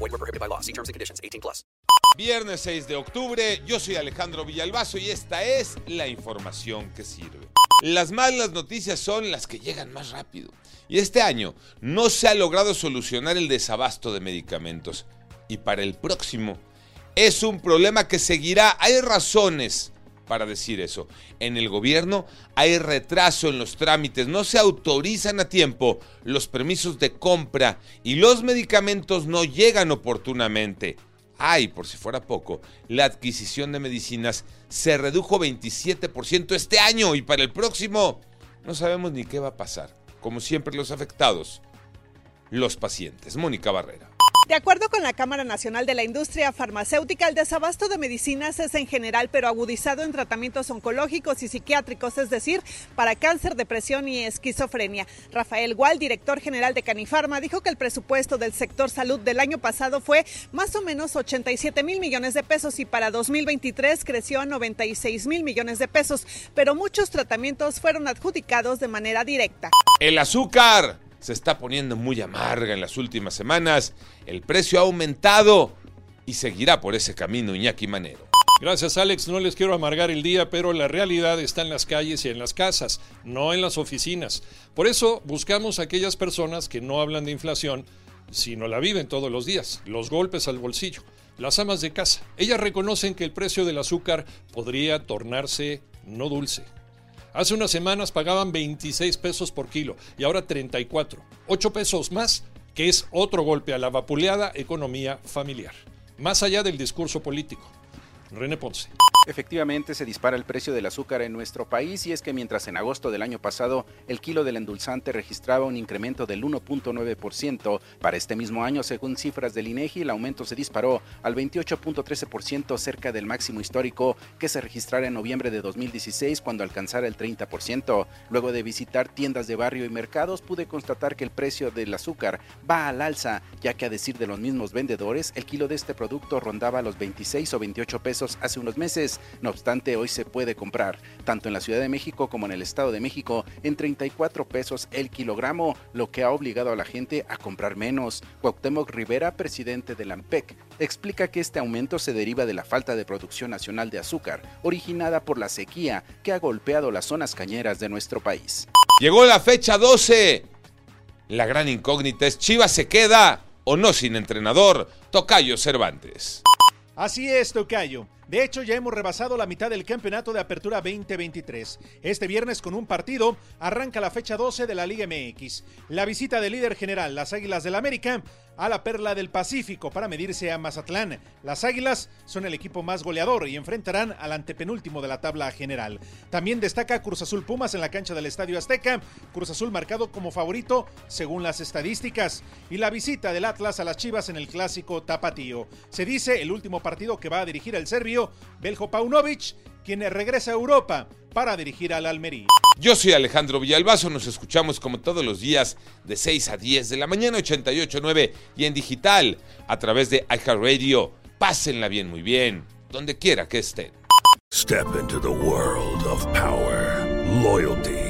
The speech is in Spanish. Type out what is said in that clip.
Void were prohibited by law. See terms and conditions. 18 plus. Viernes 6 de octubre, yo soy Alejandro Villalbazo y esta es la información que sirve. Las malas noticias son las que llegan más rápido. Y este año no se ha logrado solucionar el desabasto de medicamentos. Y para el próximo es un problema que seguirá. Hay razones para decir eso. En el gobierno hay retraso en los trámites, no se autorizan a tiempo los permisos de compra y los medicamentos no llegan oportunamente. Ay, por si fuera poco, la adquisición de medicinas se redujo 27% este año y para el próximo no sabemos ni qué va a pasar. Como siempre los afectados, los pacientes. Mónica Barrera. De acuerdo con la Cámara Nacional de la Industria Farmacéutica, el desabasto de medicinas es en general, pero agudizado en tratamientos oncológicos y psiquiátricos, es decir, para cáncer, depresión y esquizofrenia. Rafael Gual, director general de Canifarma, dijo que el presupuesto del sector salud del año pasado fue más o menos 87 mil millones de pesos y para 2023 creció a 96 mil millones de pesos, pero muchos tratamientos fueron adjudicados de manera directa. El azúcar se está poniendo muy amarga en las últimas semanas. El precio ha aumentado y seguirá por ese camino Iñaki Manero. Gracias Alex, no les quiero amargar el día, pero la realidad está en las calles y en las casas, no en las oficinas. Por eso buscamos a aquellas personas que no hablan de inflación, sino la viven todos los días, los golpes al bolsillo. Las amas de casa, ellas reconocen que el precio del azúcar podría tornarse no dulce, Hace unas semanas pagaban 26 pesos por kilo y ahora 34. 8 pesos más, que es otro golpe a la vapuleada economía familiar. Más allá del discurso político. René Ponce. Efectivamente, se dispara el precio del azúcar en nuestro país y es que mientras en agosto del año pasado el kilo del endulzante registraba un incremento del 1.9%, para este mismo año, según cifras del INEGI, el aumento se disparó al 28.13% cerca del máximo histórico que se registrara en noviembre de 2016 cuando alcanzara el 30%. Luego de visitar tiendas de barrio y mercados, pude constatar que el precio del azúcar va al alza, ya que a decir de los mismos vendedores, el kilo de este producto rondaba los 26 o 28 pesos hace unos meses no obstante, hoy se puede comprar, tanto en la Ciudad de México como en el Estado de México, en 34 pesos el kilogramo, lo que ha obligado a la gente a comprar menos. Cuauhtémoc Rivera, presidente de la AMPEC, explica que este aumento se deriva de la falta de producción nacional de azúcar, originada por la sequía que ha golpeado las zonas cañeras de nuestro país. Llegó la fecha 12. La gran incógnita es Chivas se queda o no sin entrenador. Tocayo Cervantes. Así es, Tocayo. De hecho, ya hemos rebasado la mitad del campeonato de Apertura 2023. Este viernes con un partido arranca la fecha 12 de la Liga MX. La visita del líder general, las Águilas del América, a la Perla del Pacífico para medirse a Mazatlán. Las Águilas son el equipo más goleador y enfrentarán al antepenúltimo de la tabla general. También destaca Cruz Azul Pumas en la cancha del Estadio Azteca. Cruz Azul marcado como favorito según las estadísticas. Y la visita del Atlas a las Chivas en el clásico Tapatío. Se dice el último partido que va a dirigir el serbio Beljo Paunovic, quien regresa a Europa para dirigir al Almería. Yo soy Alejandro Villalbazo, nos escuchamos como todos los días de 6 a 10 de la mañana 88.9 y en digital a través de iHeartRadio. Pásenla bien, muy bien, donde quiera que estén. Step into the world of power, loyalty